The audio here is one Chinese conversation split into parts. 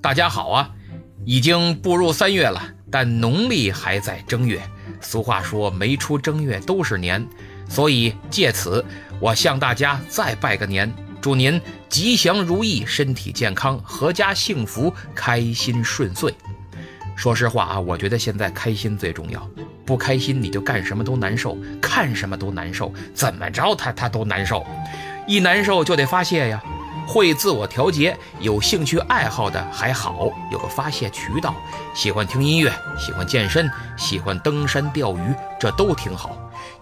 大家好啊，已经步入三月了，但农历还在正月。俗话说，没出正月都是年，所以借此我向大家再拜个年，祝您吉祥如意，身体健康，阖家幸福，开心顺遂。说实话啊，我觉得现在开心最重要，不开心你就干什么都难受，看什么都难受，怎么着他他都难受，一难受就得发泄呀。会自我调节，有兴趣爱好的还好，有个发泄渠道。喜欢听音乐，喜欢健身，喜欢登山钓鱼，这都挺好。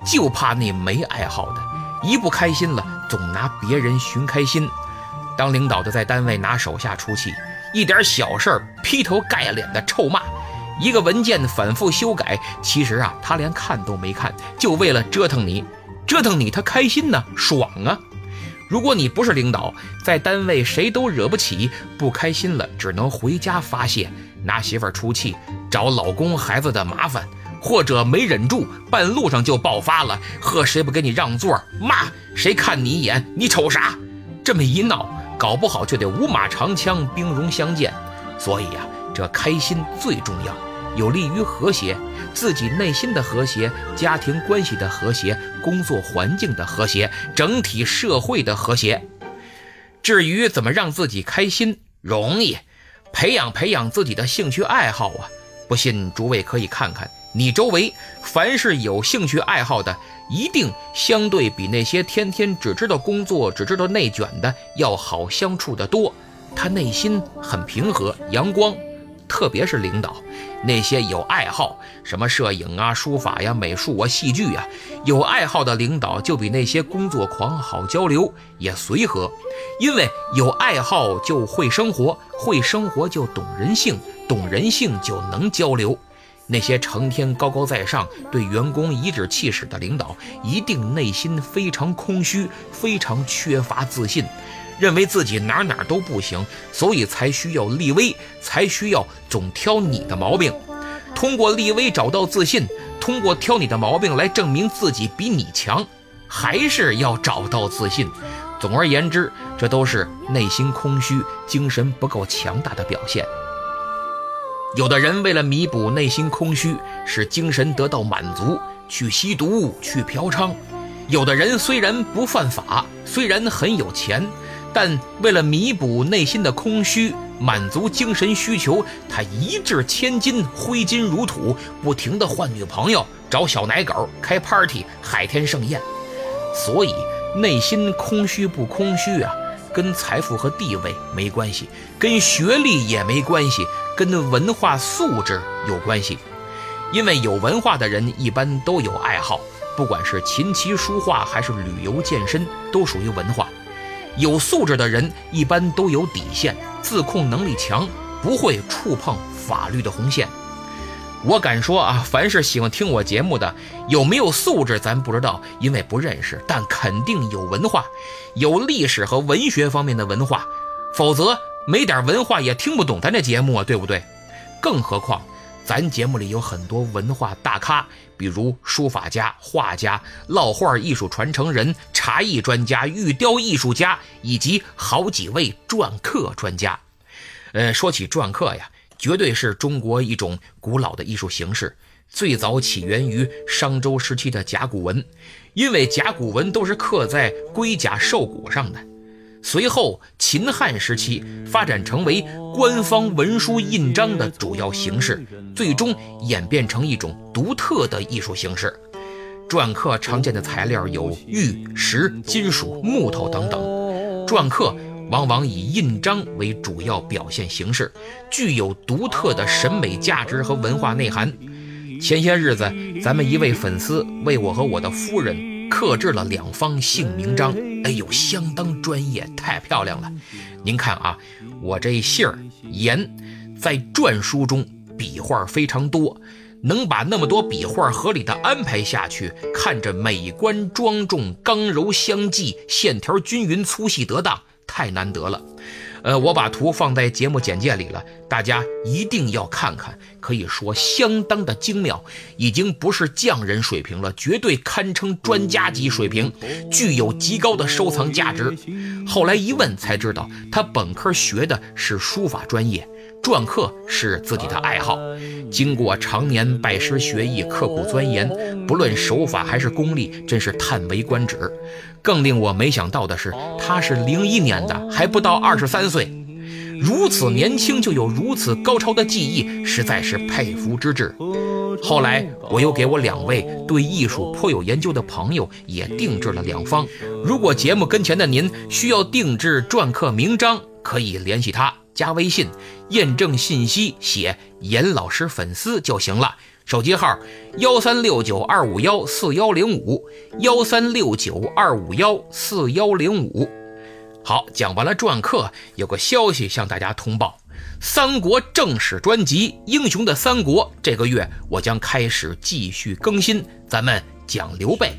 就怕那没爱好的，一不开心了，总拿别人寻开心。当领导的在单位拿手下出气，一点小事儿劈头盖脸的臭骂，一个文件反复修改，其实啊，他连看都没看，就为了折腾你，折腾你他开心呢，爽啊。如果你不是领导，在单位谁都惹不起，不开心了只能回家发泄，拿媳妇出气，找老公孩子的麻烦，或者没忍住，半路上就爆发了，呵谁不给你让座，骂谁看你一眼，你瞅啥？这么一闹，搞不好就得五马长枪，兵戎相见。所以呀，这开心最重要。有利于和谐，自己内心的和谐，家庭关系的和谐，工作环境的和谐，整体社会的和谐。至于怎么让自己开心，容易，培养培养自己的兴趣爱好啊！不信，诸位可以看看你周围，凡是有兴趣爱好的，一定相对比那些天天只知道工作、只知道内卷的要好相处的多。他内心很平和、阳光。特别是领导，那些有爱好，什么摄影啊、书法呀、美术啊、戏剧呀，有爱好的领导就比那些工作狂好交流，也随和。因为有爱好就会生活，会生活就懂人性，懂人性就能交流。那些成天高高在上，对员工颐指气使的领导，一定内心非常空虚，非常缺乏自信。认为自己哪哪都不行，所以才需要立威，才需要总挑你的毛病。通过立威找到自信，通过挑你的毛病来证明自己比你强，还是要找到自信。总而言之，这都是内心空虚、精神不够强大的表现。有的人为了弥补内心空虚，使精神得到满足，去吸毒、去嫖娼；有的人虽然不犯法，虽然很有钱。但为了弥补内心的空虚，满足精神需求，他一掷千金，挥金如土，不停地换女朋友，找小奶狗，开 party，海天盛宴。所以，内心空虚不空虚啊，跟财富和地位没关系，跟学历也没关系，跟文化素质有关系。因为有文化的人一般都有爱好，不管是琴棋书画还是旅游健身，都属于文化。有素质的人一般都有底线，自控能力强，不会触碰法律的红线。我敢说啊，凡是喜欢听我节目的，有没有素质咱不知道，因为不认识，但肯定有文化，有历史和文学方面的文化，否则没点文化也听不懂咱这节目啊，对不对？更何况。咱节目里有很多文化大咖，比如书法家、画家、烙画艺术传承人、茶艺专家、玉雕艺术家，以及好几位篆刻专家。呃，说起篆刻呀，绝对是中国一种古老的艺术形式，最早起源于商周时期的甲骨文，因为甲骨文都是刻在龟甲兽骨上的。随后，秦汉时期发展成为官方文书印章的主要形式，最终演变成一种独特的艺术形式。篆刻常见的材料有玉石、金属、木头等等。篆刻往往以印章为主要表现形式，具有独特的审美价值和文化内涵。前些日子，咱们一位粉丝为我和我的夫人。刻制了两方姓名章，哎呦，相当专业，太漂亮了。您看啊，我这姓儿严，在篆书中笔画非常多，能把那么多笔画合理的安排下去，看着美观庄重，刚柔相济，线条均匀，粗细得当，太难得了。呃，我把图放在节目简介里了，大家一定要看看，可以说相当的精妙，已经不是匠人水平了，绝对堪称专家级水平，具有极高的收藏价值。后来一问才知道，他本科学的是书法专业。篆刻是自己的爱好，经过常年拜师学艺、刻苦钻研，不论手法还是功力，真是叹为观止。更令我没想到的是，他是零一年的，还不到二十三岁，如此年轻就有如此高超的技艺，实在是佩服之至。后来，我又给我两位对艺术颇有研究的朋友也定制了两方。如果节目跟前的您需要定制篆刻名章，可以联系他。加微信验证信息，写严老师粉丝就行了。手机号幺三六九二五幺四幺零五幺三六九二五幺四幺零五。好，讲完了篆刻，有个消息向大家通报：三国正史专辑《英雄的三国》，这个月我将开始继续更新，咱们讲刘备。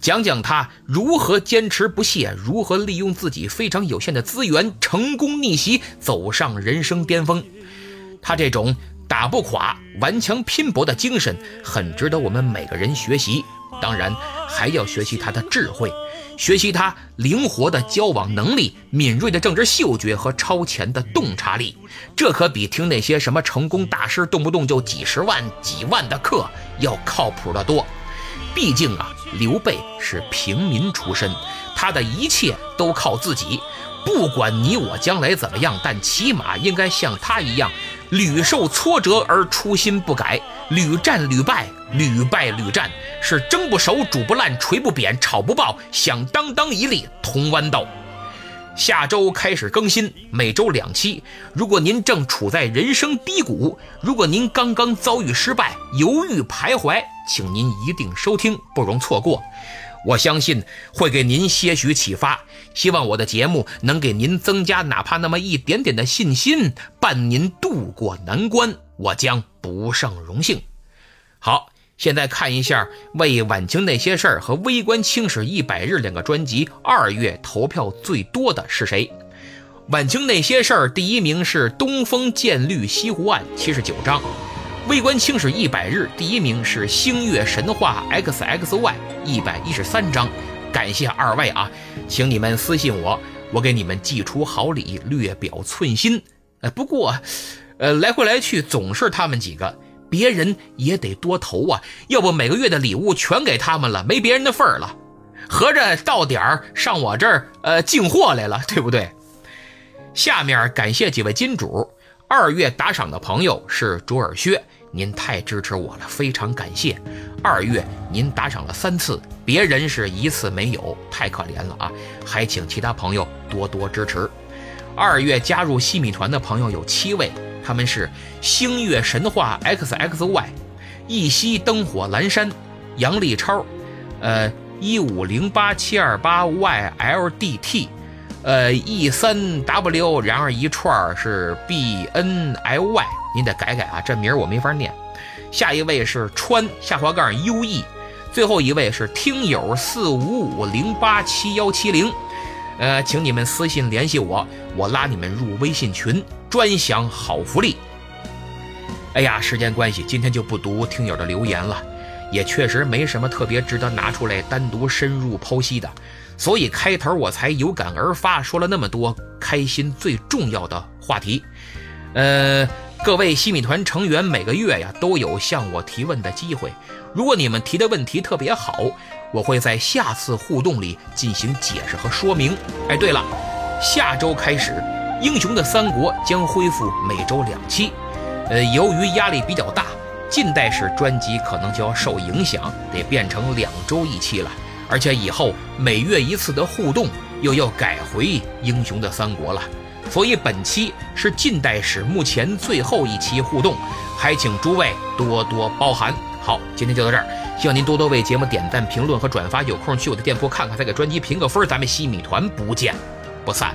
讲讲他如何坚持不懈，如何利用自己非常有限的资源，成功逆袭，走上人生巅峰。他这种打不垮、顽强拼搏的精神，很值得我们每个人学习。当然，还要学习他的智慧，学习他灵活的交往能力、敏锐的政治嗅觉和超前的洞察力。这可比听那些什么成功大师动不动就几十万、几万的课要靠谱得多。毕竟啊。刘备是平民出身，他的一切都靠自己。不管你我将来怎么样，但起码应该像他一样，屡受挫折而初心不改，屡战屡败，屡败屡战，是蒸不熟、煮不烂、锤不扁、炒不爆，响当当一粒铜豌豆。下周开始更新，每周两期。如果您正处在人生低谷，如果您刚刚遭遇失败，犹豫徘徊，请您一定收听，不容错过。我相信会给您些许启发。希望我的节目能给您增加哪怕那么一点点的信心，伴您度过难关，我将不胜荣幸。好。现在看一下为《晚清那些事儿》和《微观清史一百日》两个专辑二月投票最多的是谁？《晚清那些事儿》第一名是《东风渐绿西湖岸》七十九章，《微观清史一百日》第一名是《星月神话 X X Y》一百一十三章。感谢二位啊，请你们私信我，我给你们寄出好礼，略表寸心。呃，不过，呃，来回来去总是他们几个。别人也得多投啊，要不每个月的礼物全给他们了，没别人的份儿了。合着到点儿上我这儿呃进货来了，对不对？下面感谢几位金主，二月打赏的朋友是卓尔薛，您太支持我了，非常感谢。二月您打赏了三次，别人是一次没有，太可怜了啊！还请其他朋友多多支持。二月加入西米团的朋友有七位。他们是星月神话 X X Y，一夕灯火阑珊，杨立超，呃一五零八七二八 Y L D T，呃 E 三 W，然而一串是 B N L Y，您得改改啊，这名我没法念。下一位是川下滑杠 U E，最后一位是听友四五五零八七幺七零，呃，请你们私信联系我，我拉你们入微信群。专享好福利。哎呀，时间关系，今天就不读听友的留言了，也确实没什么特别值得拿出来单独深入剖析的，所以开头我才有感而发，说了那么多开心最重要的话题。呃，各位西米团成员每个月呀都有向我提问的机会，如果你们提的问题特别好，我会在下次互动里进行解释和说明。哎，对了，下周开始。英雄的三国将恢复每周两期，呃，由于压力比较大，近代史专辑可能就要受影响，得变成两周一期了。而且以后每月一次的互动又要改回英雄的三国了，所以本期是近代史目前最后一期互动，还请诸位多多包涵。好，今天就到这儿，希望您多多为节目点赞、评论和转发。有空去我的店铺看看，再给专辑评个分。咱们西米团不见不散。